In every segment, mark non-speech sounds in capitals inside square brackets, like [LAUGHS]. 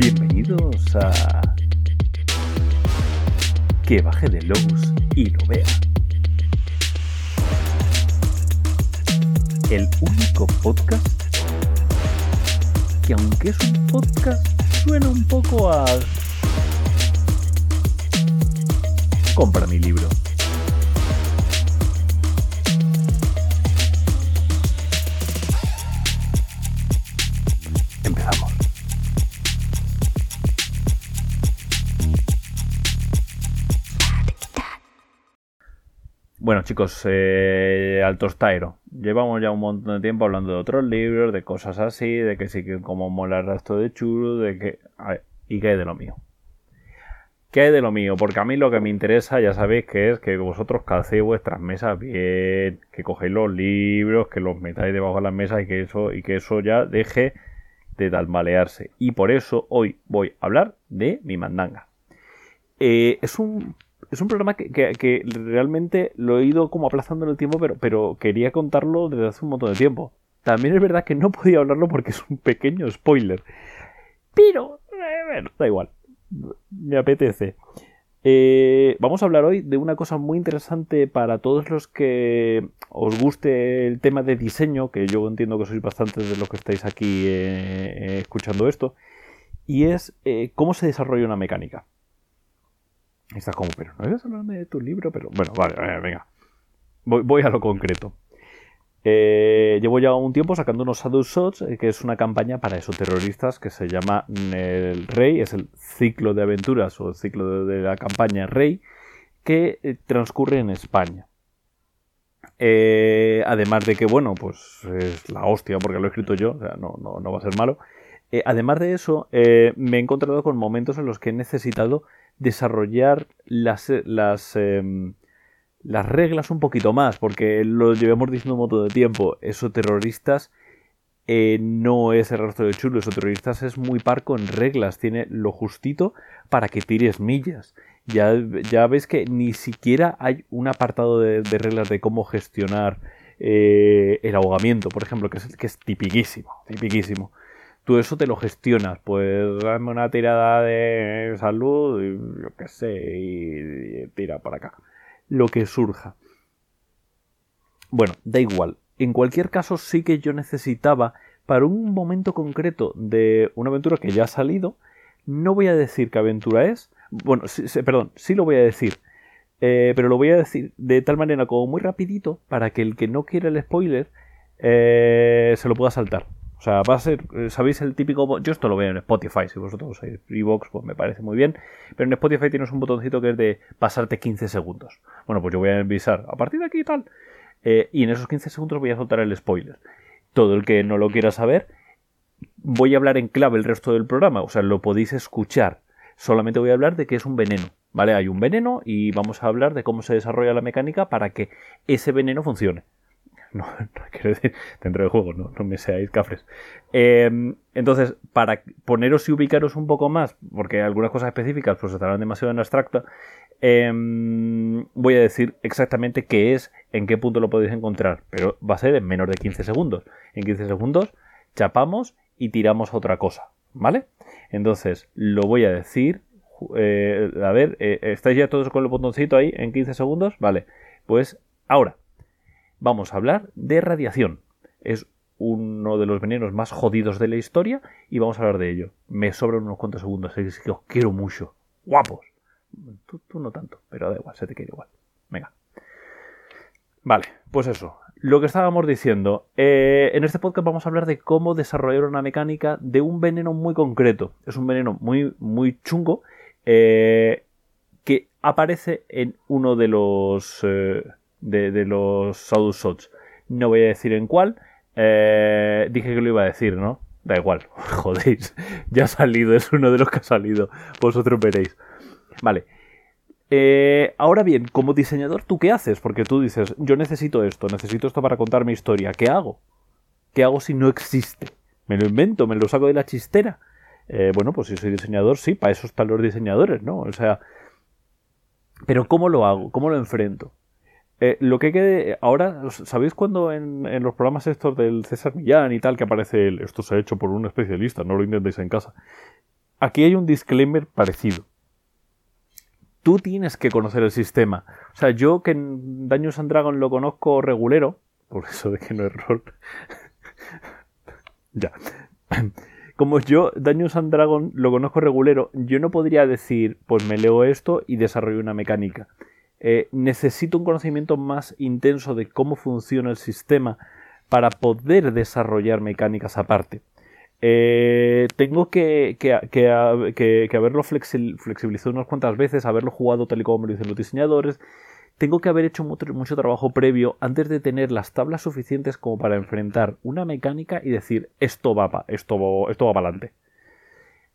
Bienvenidos a Que baje de Lobos y lo vea. El único podcast que aunque es un podcast suena un poco a... Compra mi libro. Bueno chicos, eh, al tostaero. Llevamos ya un montón de tiempo hablando de otros libros, de cosas así, de que sí que como mola el rastro de churu, de que... ¿y qué hay de lo mío? ¿Qué hay de lo mío? Porque a mí lo que me interesa, ya sabéis que es que vosotros calcéis vuestras mesas bien, que cogéis los libros, que los metáis debajo de las mesas y que eso, y que eso ya deje de talmalearse. Y por eso hoy voy a hablar de mi mandanga. Eh, es un es un programa que, realmente lo he ido como aplazando en el tiempo, pero, quería contarlo desde hace un montón de tiempo. También es verdad que no [LAUGHS] podía hablarlo porque es un pequeño spoiler. Pero, eh, bueno, da igual. Me apetece. Eh, vamos a hablar hoy de una cosa muy interesante para todos los que os guste el tema de diseño, que yo entiendo que sois bastantes de los que estáis aquí eh, eh, escuchando esto, y es cómo se desarrolla una mecánica. Estás como, pero no debes hablarme de tu libro, pero bueno, vale, eh, venga. Voy, a lo concreto. Eh, llevo ya un tiempo sacando unos Shadow Shots, eh, que es una campaña para esos terroristas que se llama mm, El Rey, es el ciclo de aventuras o el ciclo de, la campaña Rey, que eh, transcurre en España. Además de que, bueno, pues es la hostia porque lo he escrito yo, o sea, no, no, no va a ser malo. Además de eso, me he encontrado con momentos en los que he necesitado desarrollar las, las, em, las reglas un poquito más, porque lo llevamos diciendo un montón de tiempo. Eso terroristas eh, no es el rastro de chulo, eso terroristas es muy parco en reglas, tiene lo justito para que tires millas. Ya, ya ves que ni siquiera hay un apartado de, de reglas de cómo gestionar eh, el ahogamiento, por ejemplo, que es, que es tipiquísimo, tipiquísimo tú eso te lo gestionas. Pues dame una tirada de salud, y yo qué sé, y, tira para acá. Lo que surja. Bueno, da igual. En cualquier caso, sí que yo necesitaba, para un momento concreto de una aventura que ya ha salido, no voy a decir qué aventura es. Bueno, perdón, sí lo voy a decir. Eh, pero lo voy a decir de tal manera como muy rapidito para que el que no quiera el spoiler eh, se lo pueda saltar. O sea, va a ser, eh, ¿sabéis el típico? Yo esto lo veo en Spotify, si vosotros usáis Freebox, pues me parece muy bien. Pero en Spotify tienes un botoncito que es de pasarte 15 segundos. Bueno, pues yo voy a avisar a partir de aquí y tal. Eh, y en esos 15 segundos voy a soltar el spoiler. Todo el que no lo quiera saber, voy a hablar en clave el resto del programa. O sea, lo podéis escuchar. Solamente voy a hablar de que es un veneno. ¿Vale? Hay un veneno y vamos a hablar de cómo se desarrolla la mecánica para que ese veneno funcione. [LAUGHS] No, no quiero decir dentro del juego, no, no me seáis cafres. Eh, entonces, para poneros y ubicaros un poco más, porque algunas cosas específicas pues estarán demasiado en abstracta, eh, voy a decir exactamente qué es, en qué punto lo podéis encontrar, pero va a ser en menos de 15 segundos. En 15 segundos chapamos y tiramos otra cosa, ¿vale? Entonces, lo voy a decir. eh, a ver, eh, ¿estáis ya todos con el botoncito ahí en 15 segundos? Vale, pues ahora vamos a hablar de radiación. Es uno de los venenos más jodidos de la historia y vamos a hablar de ello. Me sobran unos cuantos segundos, así que os quiero mucho. Guapos. Tú, no tanto, pero da igual, se te quiere igual. Venga. Vale, pues eso. Lo que estábamos diciendo. eh, en este podcast vamos a hablar de cómo desarrollar una mecánica de un veneno muy concreto. Es un veneno muy, muy chungo. eh, que aparece en uno de los. eh, de, los Shadow Shots. No voy a decir en cuál. eh, dije que lo iba a decir, ¿no? Da igual, [LAUGHS] jodéis. Ya ha salido, es uno de los que ha salido. Vosotros veréis. Vale. Eh, ahora bien, como diseñador, ¿tú qué haces? Porque tú dices, yo necesito esto, necesito esto para contar mi historia. ¿Qué hago? ¿Qué hago si no existe? ¿Me lo invento? ¿Me lo saco de la chistera? Eh, bueno, pues si soy diseñador, sí, para eso están los diseñadores, ¿no? O sea, pero ¿cómo lo hago? ¿Cómo lo enfrento? Eh, lo que quede ahora, ¿sabéis cuando en, los programas estos del César Millán y tal que aparece el, esto se ha hecho por un especialista, no lo intentéis en casa? aquí hay un disclaimer parecido. Tú tienes que conocer el sistema. O sea, yo que en Daños and Dragon lo conozco regulero, por eso de que no es [LAUGHS] ya. [CLEARS THROAT] Como yo Daños and Dragon lo conozco regulero, yo no podría decir, pues me leo esto y desarrollo una mecánica. Eh, necesito un conocimiento más intenso de cómo funciona el sistema para poder desarrollar mecánicas aparte. Eh, tengo que, haberlo flexibilizado unas cuantas veces, haberlo jugado tal y como lo dicen los diseñadores. Tengo que haber hecho mucho, trabajo previo antes de tener las tablas suficientes como para enfrentar una mecánica y decir esto va, esto, esto va para adelante.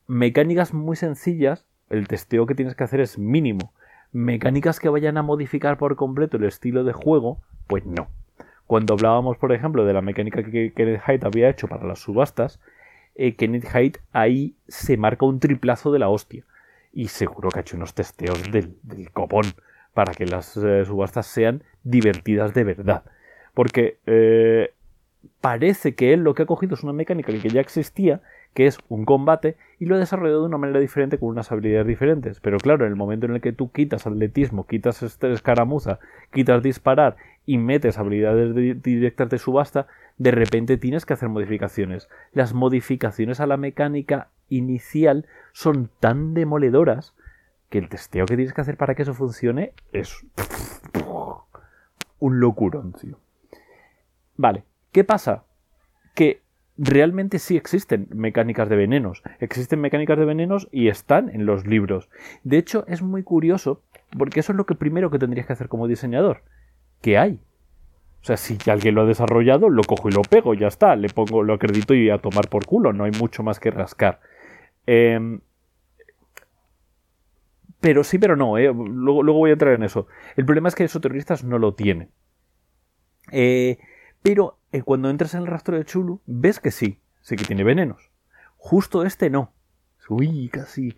Mecánicas muy sencillas, el testeo que tienes que hacer es mínimo mecánicas que vayan a modificar por completo el estilo de juego, pues no. Cuando hablábamos, por ejemplo, de la mecánica que Kenneth Hyde había hecho para las subastas, eh, Kenneth Hyde ahí se marca un triplazo de la hostia. Y seguro que ha hecho unos testeos del, copón para que las eh, subastas sean divertidas de verdad. Porque eh, parece que él lo que ha cogido es una mecánica que ya existía que es un combate, y lo he desarrollado de una manera diferente con unas habilidades diferentes. Pero claro, en el momento en el que tú quitas atletismo, quitas este escaramuza, quitas disparar y metes habilidades directas de subasta, de repente tienes que hacer modificaciones. Las modificaciones a la mecánica inicial son tan demoledoras que el testeo que tienes que hacer para que eso funcione es un locurón, tío. Vale, ¿qué pasa? Que realmente sí existen mecánicas de venenos. Existen mecánicas de venenos y están en los libros. De hecho, es muy curioso porque eso es lo que primero que tendrías que hacer como diseñador. ¿Qué hay? O sea, si alguien lo ha desarrollado, lo cojo y lo pego, ya está. Le pongo, lo acredito y a tomar por culo. No hay mucho más que rascar. Em, pero sí, pero no. Eh. Luego, luego, voy a entrar en eso. El problema es que esos terroristas no lo tienen. Eh, pero cuando entras en el rastro de Chulu, ves que sí, sí que tiene venenos. Justo este no. Uy, casi.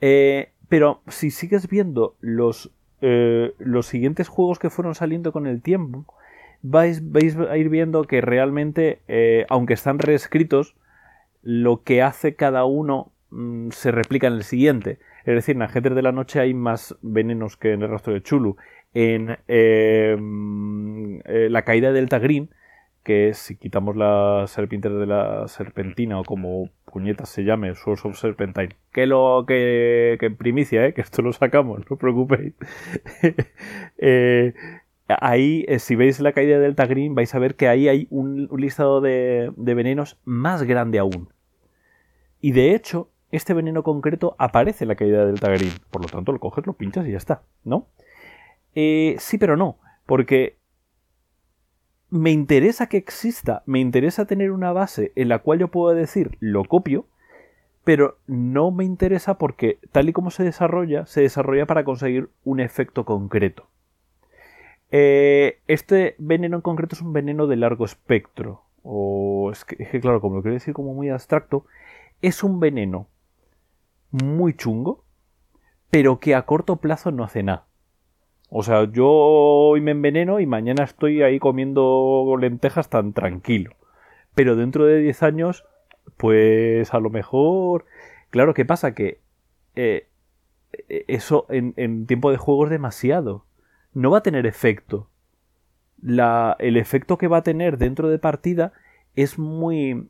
Eh, pero si sigues viendo los, eh, los siguientes juegos que fueron saliendo con el tiempo, vais, vais a ir viendo que realmente, aunque están reescritos, lo que hace cada uno mm, se replica en el siguiente. Es decir, en Agentes de la Noche hay más venenos que en el rastro de Chulu. En mm, La Caída del Tagrín que si quitamos la serpiente de la serpentina o como puñetas se llame, Source of Serpentine, que lo que, que primicia, ¿eh? que esto lo sacamos, no os preocupéis. [LAUGHS] Eh, ahí, eh, si veis la caída del Tagrin, vais a ver que ahí hay un, listado de, venenos más grande aún. Y de hecho, este veneno concreto aparece en la caída del Tagrin. Por lo tanto, lo coges, lo pinchas y ya está, ¿no? sí, pero no, porque me interesa que exista, me interesa tener una base en la cual yo puedo decir lo copio, pero no me interesa porque tal y como se desarrolla, se desarrolla para conseguir un efecto concreto. Eh, este veneno en concreto es un veneno de largo espectro, o es que, claro, como lo quiero decir como muy abstracto, es un veneno muy chungo, pero que a corto plazo no hace nada. O sea, yo hoy me enveneno y mañana estoy ahí comiendo lentejas tan tranquilo. Pero dentro de 10 años, pues a lo mejor... Claro, ¿qué pasa? Que eh, eso en, tiempo de juego es demasiado. No va a tener efecto. el efecto que va a tener dentro de partida es muy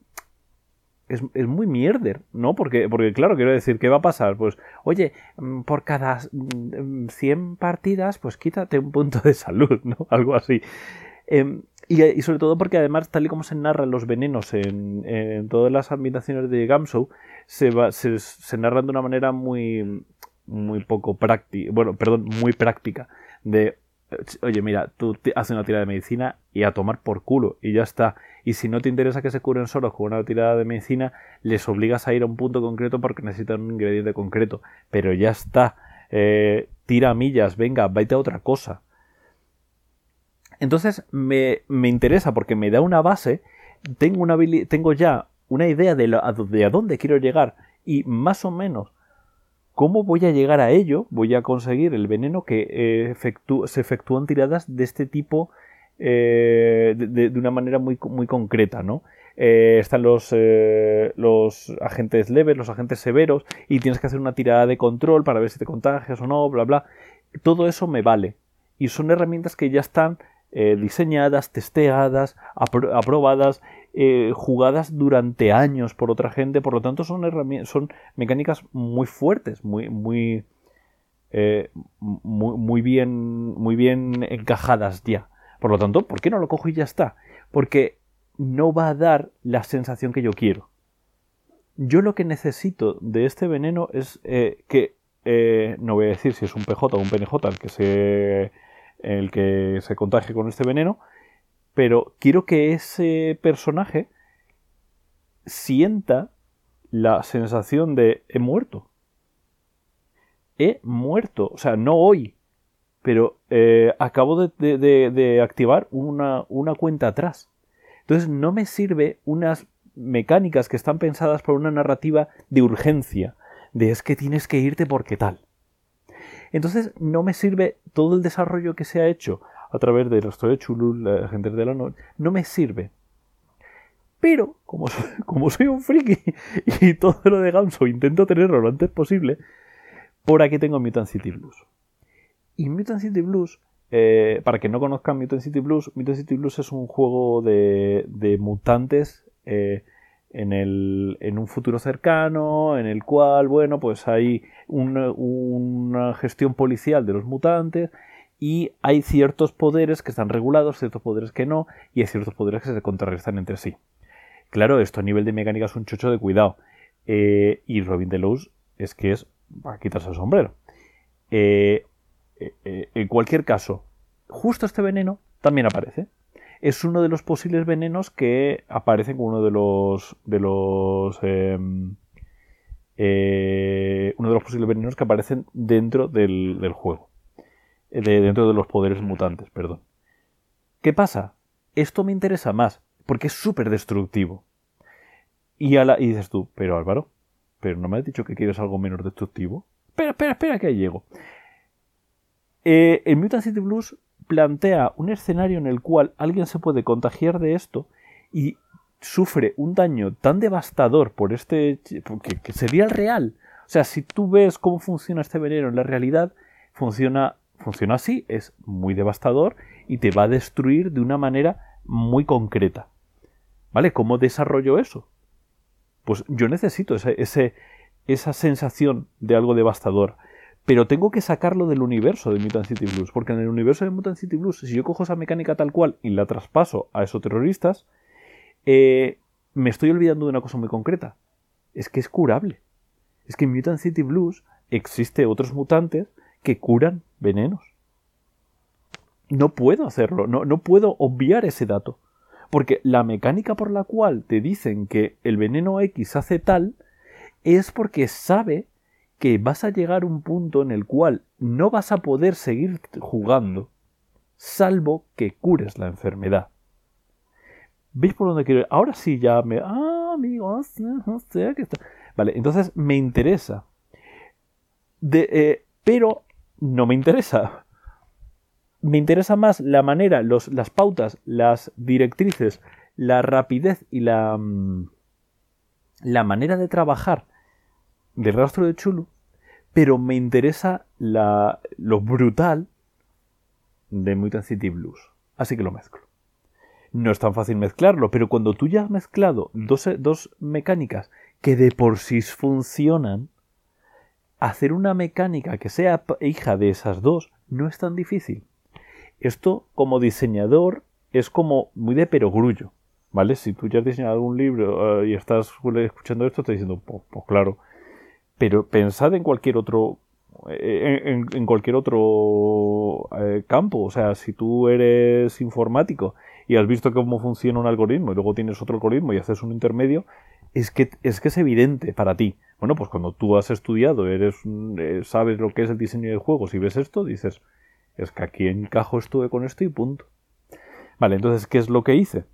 es, muy mierder, ¿no? Porque, porque, claro, quiero decir, ¿qué va a pasar? Pues, oye, mm, por cada 100 mm, partidas, pues quítate un punto de salud, ¿no? [LAUGHS] Algo así. Em, y, sobre todo porque además, tal y como se narran los venenos en, todas las ambientaciones de Gamshow, se, se, se, narran de una manera muy, muy poco práctica, bueno, perdón, muy práctica, de, oye, mira, tú haces una tira de medicina y a tomar por culo y ya está. Y si no te interesa que se curen solos con una tirada de medicina, les obligas a ir a un punto concreto porque necesitan un ingrediente concreto. Pero ya está. Eh, tira millas, venga, vete a otra cosa. Entonces me, me interesa porque me da una base, tengo, una tengo ya una idea de, de a dónde quiero llegar y más o menos ¿Cómo voy a llegar a ello? Voy a conseguir el veneno que eh, se efectúan tiradas de este tipo eh, de, una manera muy, muy concreta, ¿no? Eh, están eh, los agentes leves, los agentes severos, y tienes que hacer una tirada de control para ver si te contagias o no, bla, bla. Todo eso me vale. Y son herramientas que ya están diseñadas, testeadas, aprobadas, jugadas durante años por otra gente, por lo tanto son, son mecánicas muy fuertes, muy, muy, muy, muy, bien, muy bien encajadas ya. Por lo tanto, ¿por qué no lo cojo y ya está? Porque no va a dar la sensación que yo quiero. Yo lo que necesito de este veneno es eh, que, eh, no voy a decir si es un PJ o un PNJ el que se, el que se contagie con este veneno, pero quiero que ese personaje sienta la sensación de he muerto. He muerto. O sea, no hoy, pero eh, acabo de, activar una, cuenta atrás. Entonces no me sirve unas mecánicas que están pensadas por una narrativa de urgencia, de es que tienes que irte porque tal. Entonces no me sirve todo el desarrollo que se ha hecho a través de de Chulul, la gente de la noche, no me sirve. Pero, como soy, [LAUGHS] como soy un friki [LAUGHS] y todo lo de Gamso intento tenerlo lo antes posible, por aquí tengo Mutant City Blues. Y Mutant City Blues, eh, para que no conozcan Mutant City Blues, Mutant City Blues es un juego de, mutantes eh, en, el, en, un futuro cercano, en el cual, bueno, pues hay una, gestión policial de los mutantes y hay ciertos poderes que están regulados, ciertos poderes que no, y hay ciertos poderes que se contrarrestan entre sí. Claro, esto a nivel de mecánica es un chocho de cuidado. Eh, y Robin Delos es que es para quitarse el sombrero. Eh, eh, en cualquier caso, justo este veneno también aparece. Es uno de los posibles venenos que aparecen uno de los. de los. Em, uno de los posibles venenos que aparecen dentro del, juego. Dentro de los poderes mutantes, perdón. ¿Qué pasa? Esto me interesa más, porque es súper destructivo. Y, y dices tú, pero Álvaro, ¿pero no me has dicho que quieres algo menos destructivo? Espera, espera, espera, que ahí llego. Eh, el Mutant City Blues plantea un escenario en el cual alguien se puede contagiar de esto y sufre un daño tan devastador por este que, sería el real. O sea, si tú ves cómo funciona este veneno en la realidad, funciona, funciona así, es muy devastador y te va a destruir de una manera muy concreta. ¿Vale? ¿Cómo desarrollo eso? Pues yo necesito esa sensación de algo devastador pero tengo que sacarlo del universo de Mutant City Blues, porque en el universo de Mutant City Blues, si yo cojo esa mecánica tal cual y la traspaso a esos terroristas, eh, me estoy olvidando de una cosa muy concreta. Es que es curable. Es que en Mutant City Blues existe otros mutantes que curan venenos. No puedo hacerlo, no, no puedo obviar ese dato. Porque la mecánica por la cual te dicen que el veneno X hace tal es porque sabe que vas a llegar a un punto en el cual no vas a poder seguir jugando salvo que cures la enfermedad. ¿Veis por dónde quiero ir? Ahora sí ya me... Ah, amigos, no sé qué está... Vale, entonces me interesa. De, eh, pero no me interesa. Me interesa más la manera, los, las pautas, las directrices, la rapidez y la, mm, la manera de trabajar del rastro de Chulu, pero me interesa la, lo brutal de Mutant City Blues. Así que lo mezclo. No es tan fácil mezclarlo, pero cuando tú ya has mezclado dos, dos mecánicas que de por sí funcionan, hacer una mecánica que sea hija de esas dos no es tan difícil. Esto, como diseñador, es como muy de perogrullo. ¿Vale? Si tú ya has diseñado algún libro eh, y estás escuchando esto, te diciendo, pues, pues claro, pero pensad en cualquier otro eh, en, cualquier otro eh, campo. O sea, si tú eres informático y has visto cómo funciona un algoritmo y luego tienes otro algoritmo y haces un intermedio, es que es, evidente para ti. Bueno, pues cuando tú has estudiado, eres, eh, sabes lo que es el diseño de juegos y ves esto, dices, es que aquí encajo esto con esto y punto. Vale, entonces, ¿qué es lo que hice?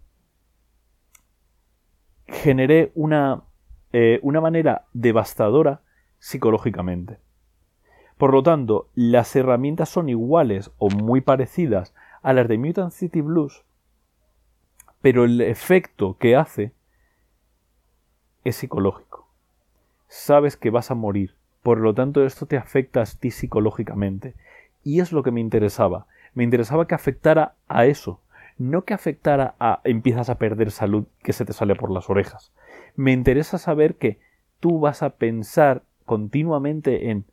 Generé una, una manera devastadora psicológicamente. Por lo tanto, las herramientas son iguales o muy parecidas a las de Mutant City Blues, pero el efecto que hace es psicológico. Sabes que vas a morir, por lo tanto esto te afecta a ti psicológicamente. Y es lo que me interesaba. Me interesaba que afectara a eso, no que afectara a empiezas a perder salud que se te sale por las orejas. Me interesa saber que tú vas a pensar continuamente en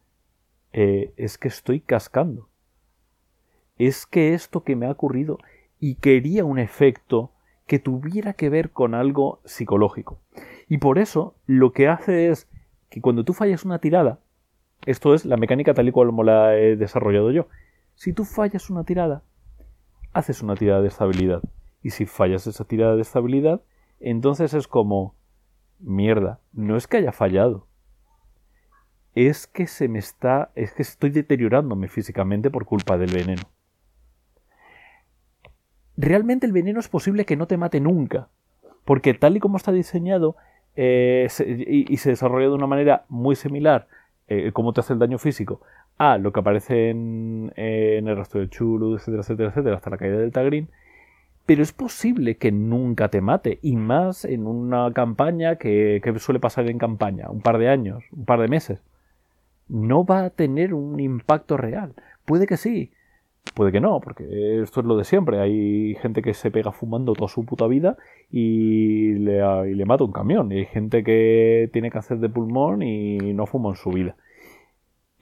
eh, es que estoy cascando. Es que esto que me ha ocurrido y quería un efecto que tuviera que ver con algo psicológico. Y por eso lo que hace es que cuando tú fallas una tirada, esto es la mecánica tal y como la he desarrollado yo, si tú fallas una tirada, haces una tirada de estabilidad. Y si fallas esa tirada de estabilidad, entonces es como, mierda, no es que haya fallado, es que se me está, es que estoy deteriorándome físicamente por culpa del veneno. Realmente el veneno es posible que no te mate nunca, porque tal y como está diseñado eh, y, se desarrolla de una manera muy similar, eh, cómo te hace el daño físico, a lo que aparece en, el rastro de Chulu, etcétera, etcétera, etcétera, hasta la caída del Tagrin, pero es posible que nunca te mate, y más en una campaña que suele pasar en campaña, un par de años, un par de meses no va a tener un impacto real. Puede que sí, puede que no, porque esto es lo de siempre. Hay gente que se pega fumando toda su puta vida y le, le mata un camión. Y hay gente que tiene cáncer de pulmón y no fuma en su vida.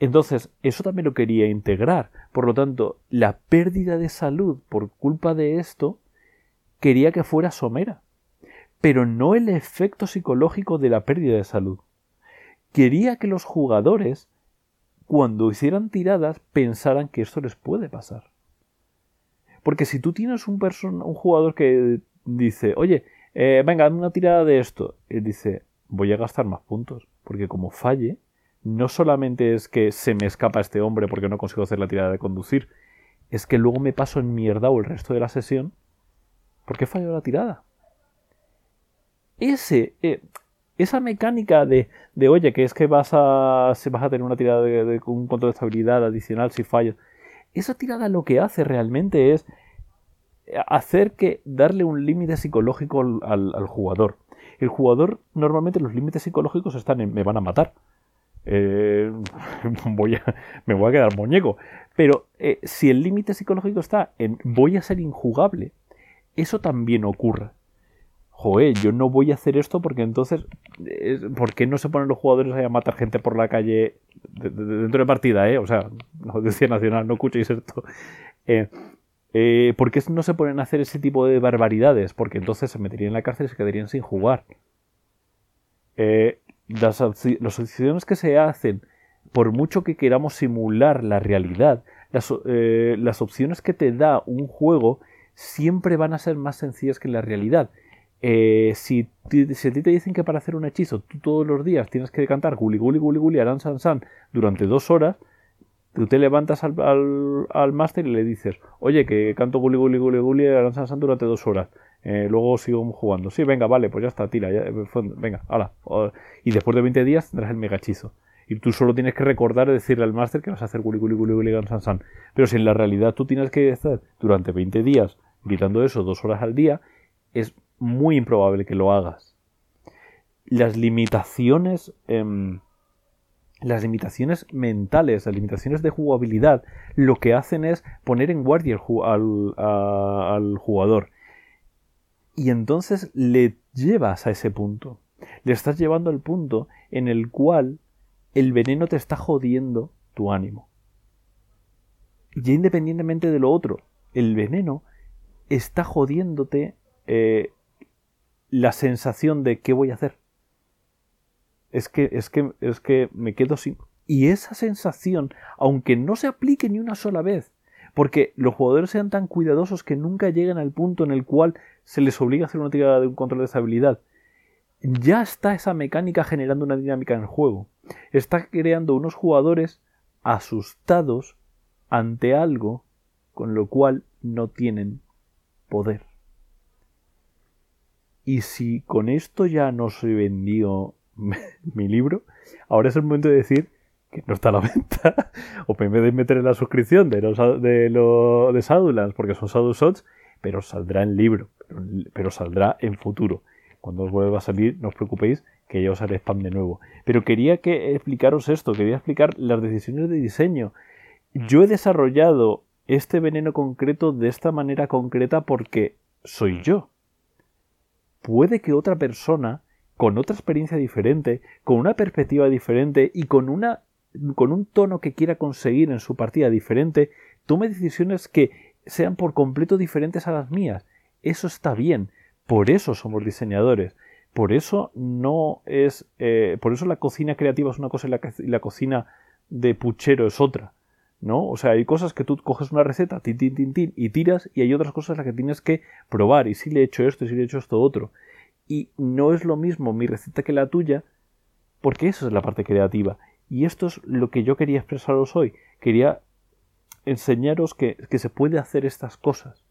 Entonces, eso también lo quería integrar. Por lo tanto, la pérdida de salud por culpa de esto quería que fuera somera. Pero no el efecto psicológico de la pérdida de salud. Quería que los jugadores cuando hicieran tiradas pensaran que esto les puede pasar. Porque si tú tienes un, un jugador que dice, oye, eh, venga, dame una tirada de esto, él dice, voy a gastar más puntos, porque como falle, no solamente es que se me escapa este hombre porque no consigo hacer la tirada de conducir, es que luego me paso en mierda o el resto de la sesión porque he fallado la tirada. Ese, eh, esa mecánica de, de, oye, que es que vas a, vas a tener una tirada de, un control de estabilidad adicional si fallas, esa tirada lo que hace realmente es hacer que darle un límite psicológico al, jugador. El jugador, normalmente los límites psicológicos están en me van a matar. Eh, [LAUGHS] voy a, me voy a quedar muñeco. Pero eh, si el límite psicológico está en voy a ser injugable, eso también ocurre joder, yo no voy a hacer esto porque entonces, ¿por qué no se ponen los jugadores a matar gente por la calle dentro de partida, eh? O sea, [LAUGHS] decía nacional, no escuchéis esto. Eh, eh, ¿Por qué no se ponen a hacer ese tipo de barbaridades? Porque entonces se meterían en la cárcel y se quedarían sin jugar. Eh, las, las opciones que se hacen, por mucho que queramos simular la realidad, las, las opciones que te da un juego siempre van a ser más sencillas que la realidad. Eh, si, si, a ti te dicen que para hacer un hechizo tú todos los días tienes que cantar guli guli guli guli aran san san durante dos horas, tú te levantas al, al, máster y le dices, oye, que canto guli guli guli guli aran san san durante dos horas. Eh, luego sigo jugando. Sí, venga, vale, pues ya está, tira, ya, venga, hala. Y después de 20 días tendrás el mega hechizo. Y tú solo tienes que recordar y decirle al máster que vas a hacer guli guli guli guli san san. Pero si en la realidad tú tienes que estar durante 20 días gritando eso dos horas al día, es muy improbable que lo hagas. Las limitaciones, em, las limitaciones mentales, las limitaciones de jugabilidad, lo que hacen es poner en guardia al, al jugador. Y entonces le llevas a ese punto. Le estás llevando al punto en el cual el veneno te está jodiendo tu ánimo. Y independientemente de lo otro, el veneno está jodiéndote eh, la sensación de qué voy a hacer. Es que, es que, es que me quedo sin. Y esa sensación, aunque no se aplique ni una sola vez, porque los jugadores sean tan cuidadosos que nunca lleguen al punto en el cual se les obliga a hacer una tirada de un control de estabilidad, ya está esa mecánica generando una dinámica en el juego. Está creando unos jugadores asustados ante algo con lo cual no tienen poder. Y si con esto ya no se vendió [LAUGHS] mi libro, ahora es el momento de decir que no está a la [LAUGHS] venta, o en vez de meter en la suscripción de los de, porque son Shadow Shots, pero saldrá en libro, pero, saldrá en futuro. Cuando os vuelva a salir, no os preocupéis, que ya os haré spam de nuevo. Pero quería que explicaros esto, quería explicar las decisiones de diseño. Yo he desarrollado este veneno concreto de esta manera concreta porque soy yo. Puede que otra persona, con otra experiencia diferente, con una perspectiva diferente y con una con un tono que quiera conseguir en su partida diferente, tome decisiones que sean por completo diferentes a las mías. Eso está bien. Por eso somos diseñadores. Por eso no es. Eh, por eso la cocina creativa es una cosa y la, la, cocina de puchero es otra. ¿No? O sea, hay cosas que tú coges una receta, tin, tin, tin, tin, y tiras, y hay otras cosas las que tienes que probar. Y si le he hecho esto, y si le he hecho esto otro. Y no es lo mismo mi receta que la tuya, porque esa es la parte creativa. Y esto es lo que yo quería expresaros hoy. Quería enseñaros que, se puede hacer estas cosas.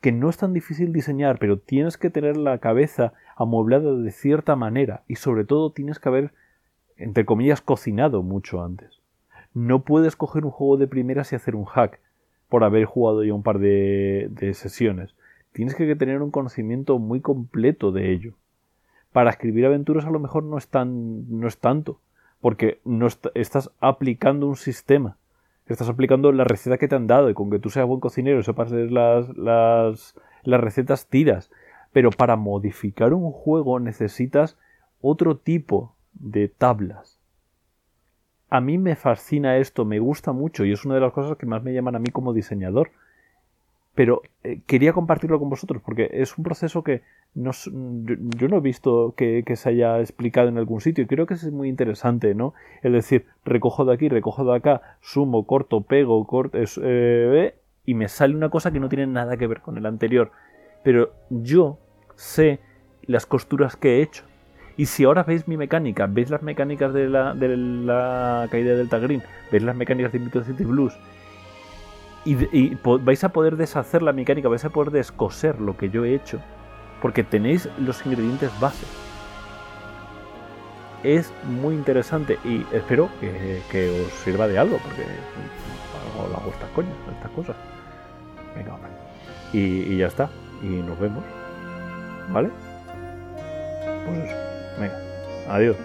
Que no es tan difícil diseñar, pero tienes que tener la cabeza amueblada de cierta manera y sobre todo tienes que haber, entre comillas, cocinado mucho antes. No puedes coger un juego de primeras y hacer un hack por haber jugado ya un par de, sesiones. Tienes que tener un conocimiento muy completo de ello. Para escribir aventuras a lo mejor no es, tan, no es tanto, porque no estás aplicando un sistema estás aplicando la receta que te han dado y con que tú seas buen cocinero sepas las, las recetas, tiras. Pero para modificar un juego necesitas otro tipo de tablas. A mí me fascina esto, me gusta mucho y es una de las cosas que más me llaman a mí como diseñador pero eh, quería compartirlo con vosotros porque es un proceso que no, yo, no he visto que, se haya explicado en algún sitio y creo que es muy interesante, ¿no? Es decir, recojo de aquí, recojo de acá, sumo, corto, pego, corto, eh, y me sale una cosa que no tiene nada que ver con el anterior. Pero yo sé las costuras que he hecho. Y si ahora veis mi mecánica, veis las mecánicas de la, de la caída del Green, veis las mecánicas de Invito City Blues, y, vais a poder deshacer la mecánica, vais a poder descoser lo que yo he hecho, porque tenéis los ingredientes base. Es muy interesante y espero que, os sirva de algo, porque hago, estas coñas, estas cosas. Venga, y ya está. Y nos vemos. ¿Vale? Pues eso. Venga. Adiós.